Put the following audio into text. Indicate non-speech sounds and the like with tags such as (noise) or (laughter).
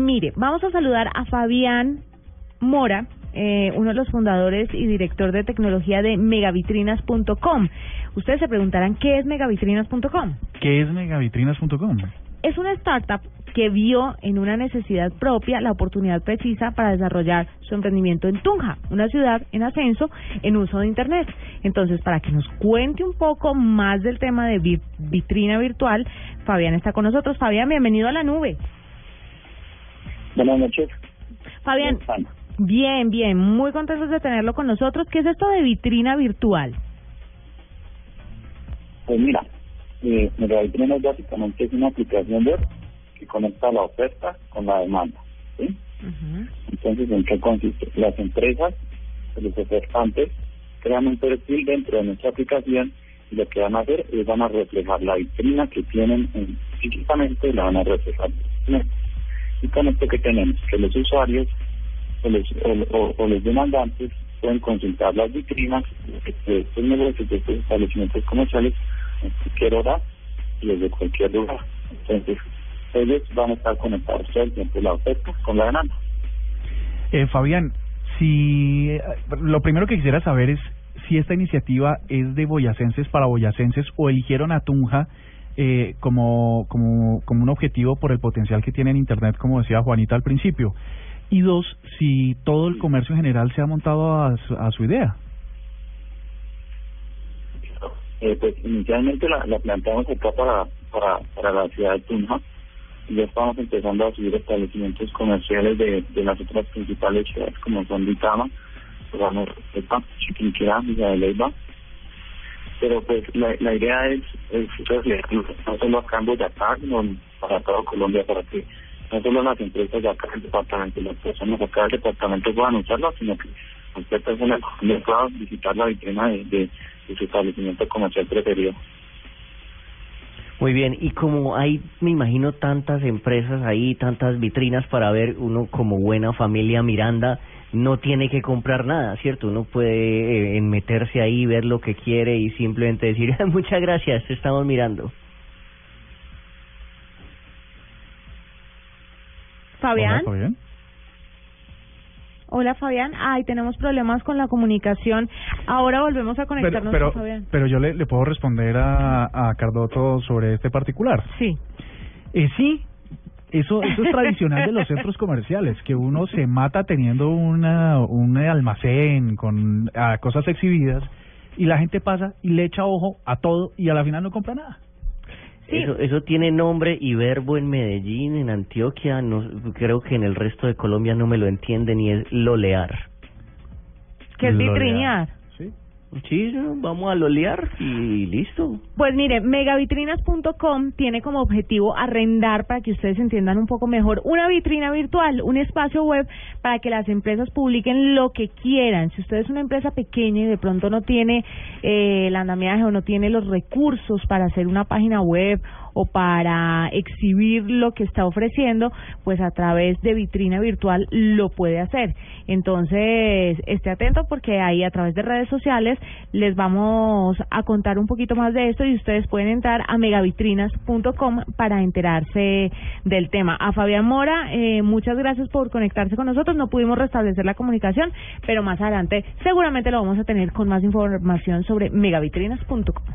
Mire, vamos a saludar a Fabián Mora, eh, uno de los fundadores y director de tecnología de megavitrinas.com. Ustedes se preguntarán, ¿qué es megavitrinas.com? ¿Qué es megavitrinas.com? Es una startup que vio en una necesidad propia la oportunidad precisa para desarrollar su emprendimiento en Tunja, una ciudad en ascenso en uso de Internet. Entonces, para que nos cuente un poco más del tema de vi- vitrina virtual, Fabián está con nosotros. Fabián, bienvenido a la nube. Buenas noches. Fabián, bien, bien, muy contentos de tenerlo con nosotros. ¿Qué es esto de vitrina virtual? Pues mira, eh, Megavitrinas básicamente es una aplicación web que conecta la oferta con la demanda. ¿sí? Entonces, ¿en qué consiste? Las empresas, los ofertantes, crean un perfil dentro de nuestra aplicación y lo que van a hacer es van a reflejar la vitrina que tienen en, físicamente, la van a reflejar. en Esto que tenemos, que los usuarios o los, o, los demandantes pueden consultar las vitrinas de estos negocios, de estos establecimientos comerciales en cualquier hora y desde cualquier lugar. Entonces, ellos van a estar conectados todo el tiempo la oferta con la demanda. Eh, Fabián, si lo primero que quisiera saber es si esta iniciativa es de boyacenses para boyacenses o eligieron a Tunja eh, como, como, como un objetivo por el potencial que tiene en Internet, como decía Juanita al principio. Y dos, si todo el comercio en general se ha montado a su, a su idea. Eh, pues inicialmente la, la planteamos acá para, para, para la ciudad de Tunja y ya estamos empezando a subir establecimientos comerciales de, de las otras principales ciudades como son Vitama, Chiquinquirá, Villa de Leyva. Pero pues la, la idea es, es reflejarlo, no solo acá en Boyacá, sino para toda Colombia, para que no solo las empresas de acá del departamento, las personas de acá del departamento puedan usarlo, sino que cualquier persona pueda visitar la vitrina de, de, de su establecimiento comercial preferido. Muy bien, y como hay, me imagino, tantas empresas ahí, tantas vitrinas para ver, uno como buena familia Miranda no tiene que comprar nada, ¿cierto? Uno puede eh, en meterse ahí, ver lo que quiere y simplemente decir, (laughs) muchas gracias, te estamos mirando. Fabián. Hola, Fabián. Hola, Fabián. Ay, tenemos problemas con la comunicación. Ahora volvemos a Pero, conectarnos pero, con Fabián. pero yo le, le puedo responder a, a Cardoto sobre este particular. Sí. Eh, sí, eso, eso es tradicional de los centros comerciales, que uno se mata teniendo una, un almacén con cosas exhibidas y la gente pasa y le echa ojo a todo y a la final no compra nada. Sí. Eso, eso tiene nombre y verbo en Medellín, en Antioquia, no, creo que en el resto de Colombia no me lo entienden y es lolear. Que es vitrinear. Sí. Vamos a lolear y listo. Pues mire, megavitrinas.com tiene como objetivo arrendar, para que ustedes entiendan un poco mejor, una vitrina virtual, un espacio web para que las empresas publiquen lo que quieran. Si usted es una empresa pequeña y de pronto no tiene eh, el andamiaje o no tiene los recursos para hacer una página web o para exhibir lo que está ofreciendo, pues a través de vitrina virtual lo puede hacer. Entonces, esté atento porque ahí a través de redes sociales les vamos a contar un poquito más de esto y ustedes pueden entrar a megavitrinas.com para enterarse del tema. A Fabián Mora, eh, muchas gracias por conectarse con nosotros. No pudimos restablecer la comunicación, pero más adelante seguramente lo vamos a tener con más información sobre megavitrinas.com.